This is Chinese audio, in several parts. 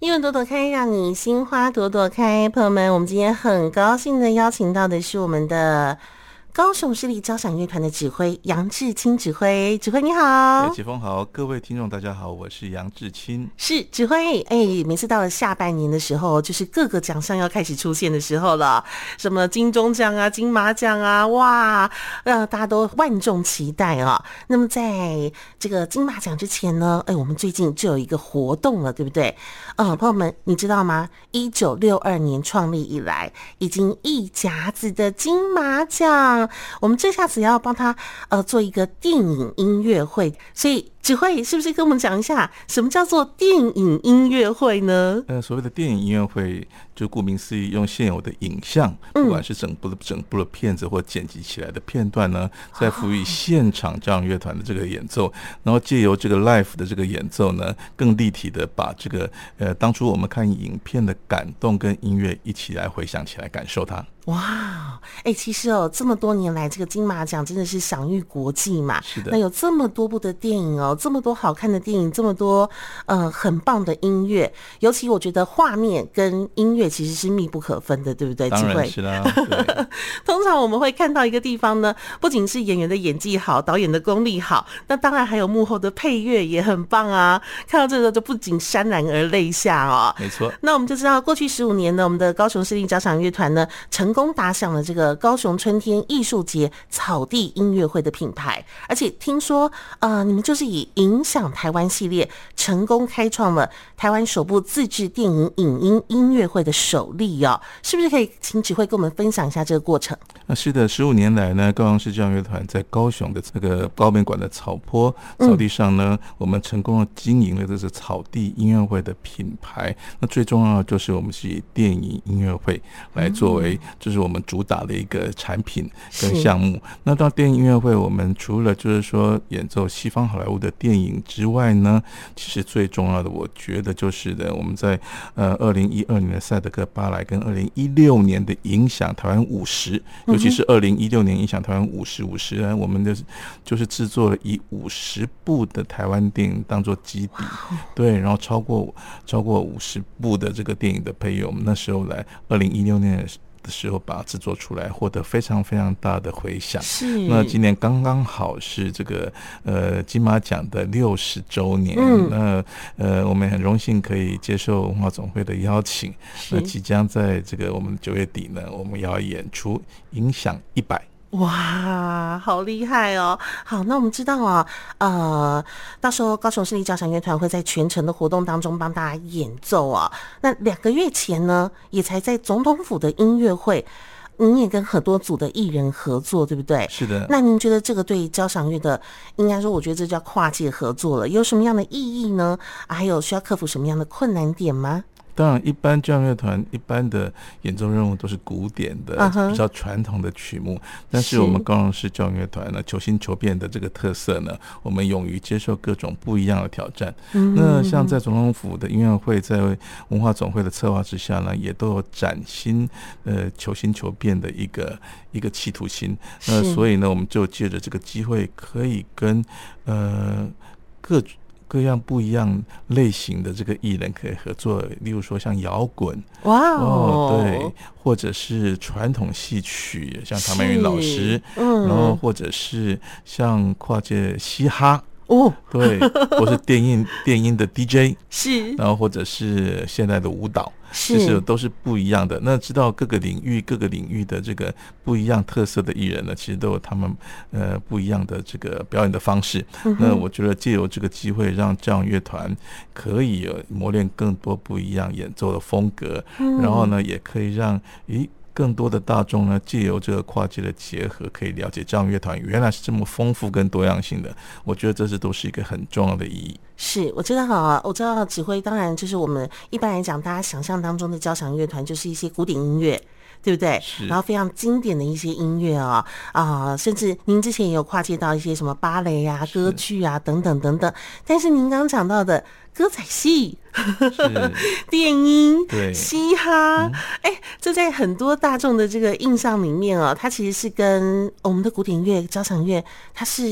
因为朵朵开，让你心花朵朵开。朋友们，我们今天很高兴的邀请到的是我们的。高雄市立交响乐团的指挥杨志清指挥，指挥你好，启峰好，各位听众大家好，我是杨志清，是指挥。哎，每次到了下半年的时候，就是各个奖项要开始出现的时候了，什么金钟奖啊、金马奖啊，哇，让大家都万众期待啊。那么在这个金马奖之前呢，哎，我们最近就有一个活动了，对不对？嗯，朋友们，你知道吗？一九六二年创立以来，已经一甲子的金马奖。我们这下子要帮他呃做一个电影音乐会，所以指挥是不是跟我们讲一下什么叫做电影音乐会呢？呃，所谓的电影音乐会，就顾名思义，用现有的影像，不管是整部的整部的片子或剪辑起来的片段呢，再赋予现场交响乐团的这个演奏，然后借由这个 live 的这个演奏呢，更立体的把这个呃当初我们看影片的感动跟音乐一起来回想起来，感受它。哇，哎，其实哦，这么多年来，这个金马奖真的是享誉国际嘛。是的。那有这么多部的电影哦，这么多好看的电影，这么多呃很棒的音乐，尤其我觉得画面跟音乐其实是密不可分的，对不对？当然是啦。通常我们会看到一个地方呢，不仅是演员的演技好，导演的功力好，那当然还有幕后的配乐也很棒啊。看到这个就不禁潸然而泪下哦。没错。那我们就知道，过去十五年呢，我们的高雄市立交响乐团呢，成功打响了这个高雄春天艺术节草地音乐会的品牌，而且听说，呃，你们就是以影响台湾系列成功开创了台湾首部自制电影影音音乐会的首例哦，是不是可以请指挥跟我们分享一下这个过程？那是的，十五年来呢，高雄市交响乐团在高雄的这个高美馆的草坡草地上呢，嗯、我们成功的经营了这是草地音乐会的品牌。那最重要的就是我们是以电影音乐会来作为，就是我们。主打的一个产品跟项目。那到电影音乐会，我们除了就是说演奏西方好莱坞的电影之外呢，其实最重要的，我觉得就是的，我们在呃二零一二年的赛德克巴莱跟二零一六年的影响台湾五十，尤其是二零一六年影响台湾五十五十呢，我们的就是制作了以五十部的台湾电影当做基底，对，然后超过超过五十部的这个电影的配乐，我们那时候来二零一六年。的时候把它制作出来，获得非常非常大的回响。是。那今年刚刚好是这个呃金马奖的六十周年。嗯。那呃我们很荣幸可以接受文化总会的邀请。那即将在这个我们九月底呢，我们要演出《影响一百》。哇，好厉害哦！好，那我们知道啊，呃，到时候高雄市立交响乐团会在全程的活动当中帮大家演奏啊。那两个月前呢，也才在总统府的音乐会，您也跟很多组的艺人合作，对不对？是的。那您觉得这个对交响乐的，应该说，我觉得这叫跨界合作了，有什么样的意义呢？还有需要克服什么样的困难点吗？当然，一般交响乐团一般的演奏任务都是古典的、比较传统的曲目。但是我们高雄市交响乐团呢，求新求变的这个特色呢，我们勇于接受各种不一样的挑战。那像在总统府的音乐会，在文化总会的策划之下呢，也都有崭新呃求新求变的一个一个企图心。那所以呢，我们就借着这个机会，可以跟呃各。各样不一样类型的这个艺人可以合作，例如说像摇滚，哇哦，对，或者是传统戏曲，像唐曼云老师，嗯，然后或者是像跨界嘻哈。哦，对，或是电音 电音的 DJ 是，然后或者是现代的舞蹈，是，其实都是不一样的。那知道各个领域各个领域的这个不一样特色的艺人呢，其实都有他们呃不一样的这个表演的方式。嗯、那我觉得借由这个机会，让这样乐团可以有磨练更多不一样演奏的风格，嗯、然后呢，也可以让咦。更多的大众呢，借由这个跨界的结合，可以了解交响乐团原来是这么丰富跟多样性的。我觉得这是都是一个很重要的意义。是，我知道啊，我知道指挥，当然就是我们一般来讲，大家想象当中的交响乐团就是一些古典音乐，对不对？然后非常经典的一些音乐啊啊，甚至您之前也有跨界到一些什么芭蕾啊、歌剧啊等等等等。但是您刚刚讲到的。歌仔戏、电音、对嘻哈，哎、欸，这在很多大众的这个印象里面哦，它其实是跟我们的古典乐、交响乐，它是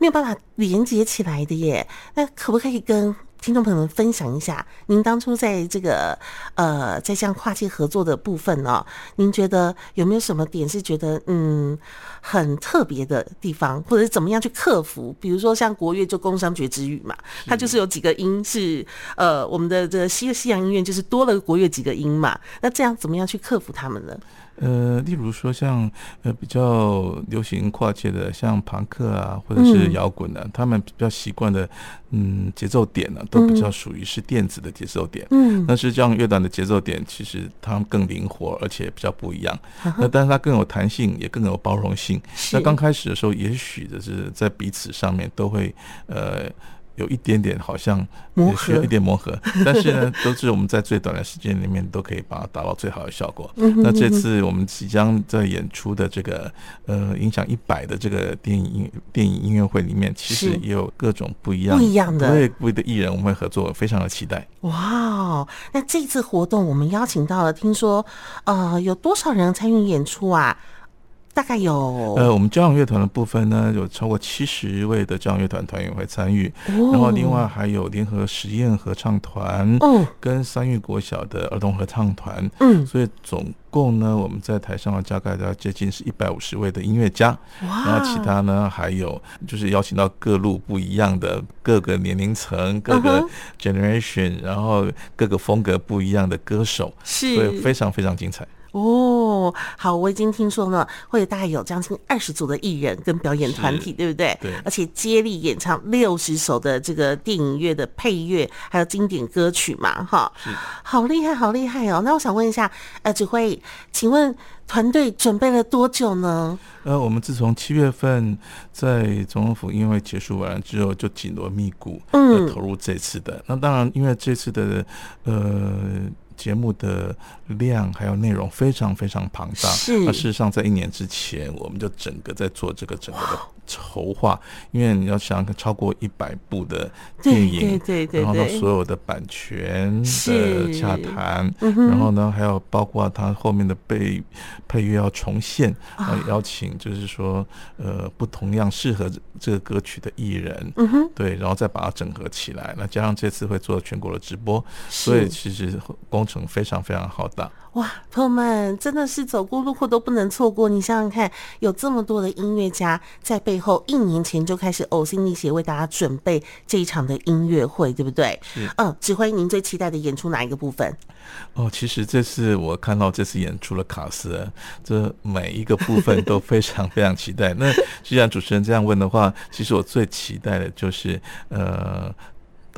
没有办法连接起来的耶。那可不可以跟听众朋友们分享一下，您当初在这个呃，在这样跨界合作的部分呢、哦，您觉得有没有什么点是觉得嗯很特别的地方，或者是怎么样去克服？比如说像国乐就工商角徵羽嘛，它就是有几个音是呃，我们的这个西西洋音乐就是多了国乐几个音嘛，那这样怎么样去克服他们呢？呃，例如说像呃比较流行跨界的，像庞克啊，或者是摇滚啊，嗯、他们比较习惯的，嗯，节奏点呢、啊，都比较属于是电子的节奏点。嗯，但是这样乐团的节奏点，其实它们更灵活，而且比较不一样。嗯、那但是它更有弹性，也更有包容性。那刚开始的时候，也许就是在彼此上面都会呃。有一点点好像也需要一点磨合，但是呢，都是我们在最短的时间里面都可以把它达到最好的效果。那这次我们即将在演出的这个呃影响一百的这个电影音电影音乐会里面，其实也有各种不一样不一样的对不一的艺人，我们会合作，非常的期待。哇，那这次活动我们邀请到了，听说呃有多少人参与演出啊？大概有呃，我们交响乐团的部分呢，有超过七十位的交响乐团团员会参与，哦、然后另外还有联合实验合唱团，嗯，跟三育国小的儿童合唱团，嗯，所以总共呢，我们在台上大概要接近是一百五十位的音乐家，然后其他呢还有就是邀请到各路不一样的各个年龄层、各个 generation，、uh huh、然后各个风格不一样的歌手，是，所以非常非常精彩。哦，好，我已经听说呢，会大概有将近二十组的艺人跟表演团体，对不对？对，而且接力演唱六十首的这个电影乐的配乐，还有经典歌曲嘛，哈，好厉害，好厉害哦。那我想问一下，呃，指挥，请问团队准备了多久呢？呃，我们自从七月份在总统府音乐会结束完之后，就紧锣密鼓，嗯，投入这次的。嗯、那当然，因为这次的，呃。节目的量还有内容非常非常庞大。是。那事实上，在一年之前，我们就整个在做这个整个的筹划，因为你要想超过一百部的电影，对对对，然后呢，所有的版权的洽谈，然后呢，还有包括他后面的配配乐要重现，啊，邀请就是说呃不同样适合这个歌曲的艺人，嗯哼，对，然后再把它整合起来。那加上这次会做全国的直播，所以其实公成非常非常浩大哇！朋友们真的是走过路过都不能错过。你想想看，有这么多的音乐家在背后，一年前就开始呕心沥血为大家准备这一场的音乐会，对不对？是嗯，指挥您最期待的演出哪一个部分？哦，其实这次我看到这次演出的卡斯，这每一个部分都非常非常期待。那既然主持人这样问的话，其实我最期待的就是呃。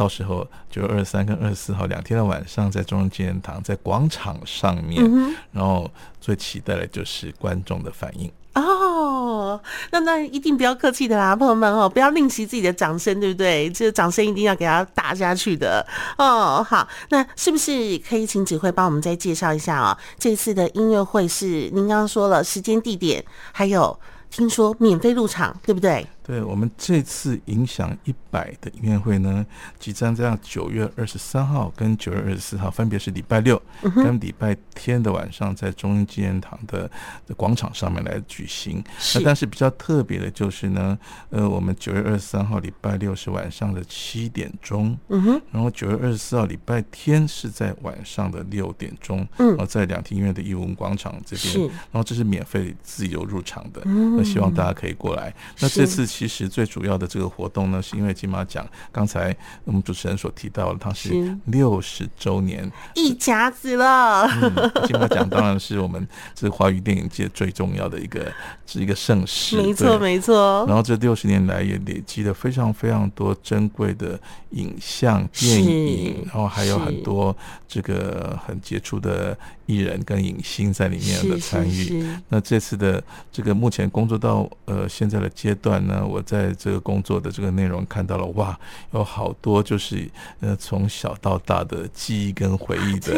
到时候九月二十三跟二十四号两天的晚上，在中央纪念堂在广场上面，嗯、然后最期待的就是观众的反应哦。那那一定不要客气的啦，朋友们哦，不要吝惜自己的掌声，对不对？这个掌声一定要给他打下去的哦。好，那是不是可以请指挥帮我们再介绍一下哦？这次的音乐会是您刚刚说了时间、地点，还有听说免费入场，对不对？对，我们这次影响一百的音乐会呢，即将在九月二十三号跟九月二十四号，分别是礼拜六跟礼拜天的晚上，在中央纪念堂的广场上面来举行。是那但是比较特别的就是呢，呃，我们九月二十三号礼拜六是晚上的七点钟，嗯哼，然后九月二十四号礼拜天是在晚上的六点钟，嗯，然后在两厅院的艺文广场这边，是然后这是免费自由入场的，嗯，那希望大家可以过来。那这次。其实最主要的这个活动呢，是因为金马奖，刚才我们主持人所提到的，它是六十周年，一甲子了。嗯，金马奖当然是我们这个华语电影界最重要的一个是一个盛事，没错没错。然后这六十年来也累积了非常非常多珍贵的影像电影，然后还有很多这个很杰出的艺人跟影星在里面的参与。那这次的这个目前工作到呃现在的阶段呢，我在这个工作的这个内容看到了，哇，有好多就是呃从小到大的记忆跟回忆的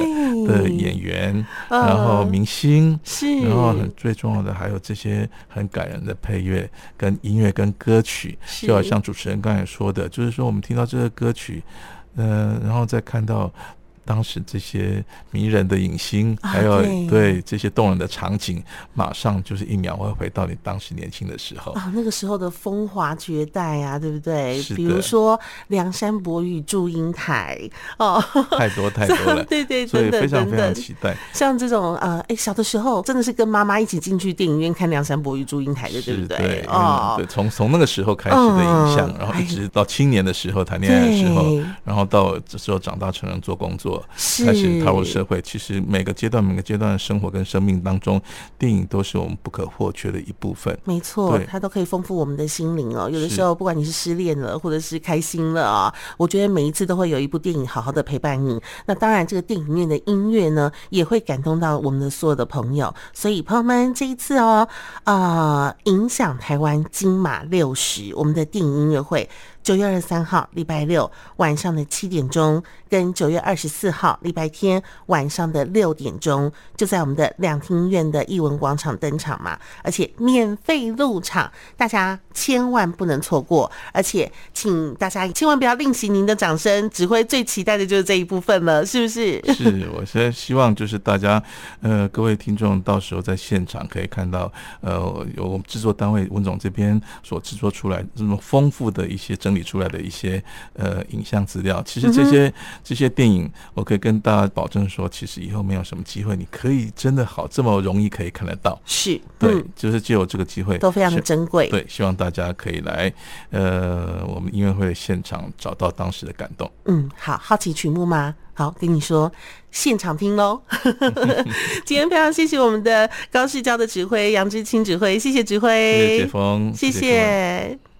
的演员，然后明星，是，然后很最重要的还有这些很感人的配乐跟音乐跟歌曲，就好像主持人刚才说的，就是说我们听到这个歌曲，呃，然后再看到。当时这些迷人的影星，啊、还有对，对这些动人的场景，马上就是一秒会回到你当时年轻的时候。啊，那个时候的风华绝代啊，对不对？比如说梁山伯与祝英台哦，太多太多了，对对，所以非常非常期待。像这种呃，哎，小的时候真的是跟妈妈一起进去电影院看梁山伯与祝英台的，对不对？对哦，对，从从那个时候开始的影响，然后一直到青年的时候谈恋爱的时候，然后到这时候长大成人做工作，开始踏入社会。其实每个阶段每个阶段的生活跟生命当中，电影都是我们不可或缺的一部分。没错，它都可以丰富我们的心灵哦。有的时候，不管你是失恋了，或者是开心了啊，我觉得每一次都会有一部电影好好的陪伴你。那当然，这个电影院的音乐呢，也会感动到我们的所有的朋友。所以，朋友们，这一次哦，啊，影响台湾金马六十，我们的电影音乐会。九月二十三号礼拜六晚上的七点钟，跟九月二十四号礼拜天晚上的六点钟，就在我们的两厅院的艺文广场登场嘛，而且免费入场，大家千万不能错过。而且，请大家千万不要吝惜您的掌声，指挥最期待的就是这一部分了，是不是？是，我现在希望就是大家，呃，各位听众到时候在现场可以看到，呃，由我们制作单位文总这边所制作出来这么丰富的一些整理出来的一些呃影像资料，其实这些、嗯、这些电影，我可以跟大家保证说，其实以后没有什么机会，你可以真的好这么容易可以看得到。是，对，嗯、就是借由这个机会，都非常的珍贵。对，希望大家可以来呃我们音乐会现场找到当时的感动。嗯，好，好奇曲目吗？好，跟你说，现场听喽。今天非常谢谢我们的高市交的指挥杨之清指挥，谢谢指挥，谢谢杰峰，谢谢。谢谢